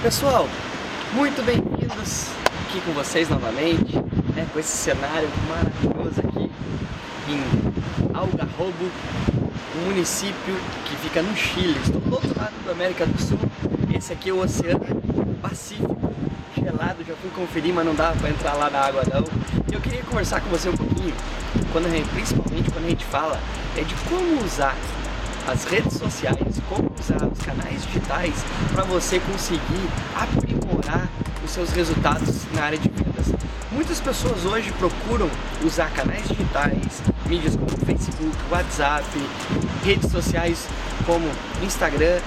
Pessoal, muito bem-vindos aqui com vocês novamente, né, com esse cenário maravilhoso aqui em Algarrobo, um município que fica no Chile. Estou do outro lado da América do Sul. Esse aqui é o Oceano Pacífico, gelado. Já fui conferir, mas não dava para entrar lá na água não. Eu queria conversar com você um pouquinho, quando gente, principalmente quando a gente fala é de como usar as redes sociais, como usar os canais digitais para você conseguir aprimorar os seus resultados na área de vendas. Muitas pessoas hoje procuram usar canais digitais, mídias como Facebook, WhatsApp, redes sociais como Instagram,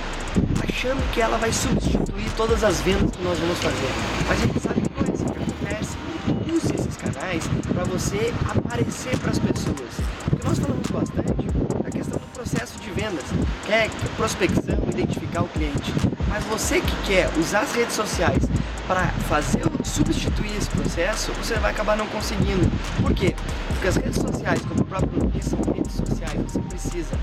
achando que ela vai substituir todas as vendas que nós vamos fazer. Mas a gente sabe que não é assim que acontece. Use esses canais para você aparecer para as pessoas. Porque nós falamos bastante da questão do processo de vendas, que é prospecção, identificar o cliente. Mas você que quer usar as redes sociais para fazer substituir esse processo, você vai acabar não conseguindo. Por quê? Porque as redes sociais, como o próprio nome são redes sociais, você precisa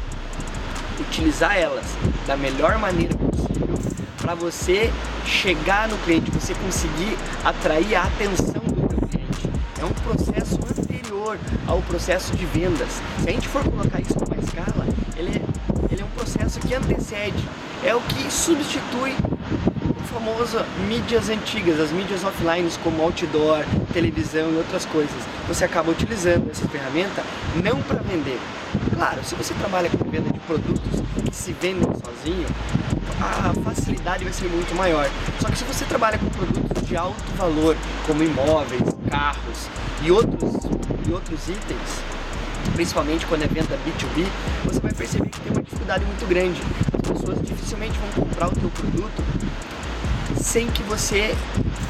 utilizar elas da melhor maneira possível para você chegar no cliente, você conseguir atrair a atenção do cliente. É um processo anterior ao processo de vendas. Se a gente for colocar isso numa escala, ele é, ele é um processo que antecede, é o que substitui o famoso mídias antigas, as mídias offline como outdoor, televisão e outras coisas. Você acaba utilizando essa ferramenta não para vender. Claro, se você trabalha com venda de produtos que se vendem sozinho, a facilidade vai ser muito maior. Só que se você trabalha com produtos de alto valor, como imóveis, carros e outros, e outros itens, principalmente quando é venda B2B, você vai perceber que tem uma dificuldade muito grande. As pessoas dificilmente vão comprar o teu produto sem que você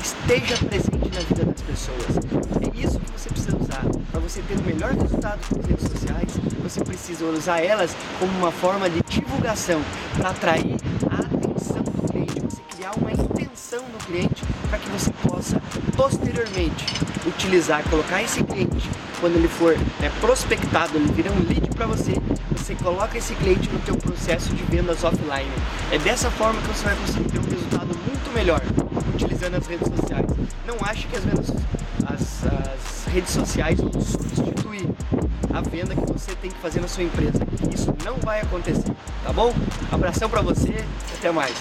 esteja presente na vida das pessoas. É isso que você precisa usar. Para você ter o melhor resultado com as redes sociais, você precisa usar elas como uma forma de divulgação para atrair a atenção do cliente, você criar uma intenção no cliente para que você possa posteriormente utilizar, colocar esse cliente quando ele for né, prospectado, ele vira um lead para você, você coloca esse cliente no teu processo de vendas offline. É dessa forma que você vai conseguir ter um resultado muito melhor utilizando as redes sociais. Não ache que as, vendas, as, as redes sociais vão substituir a venda que você tem que fazer na sua empresa. Isso não vai acontecer, tá bom? Abração para você até mais.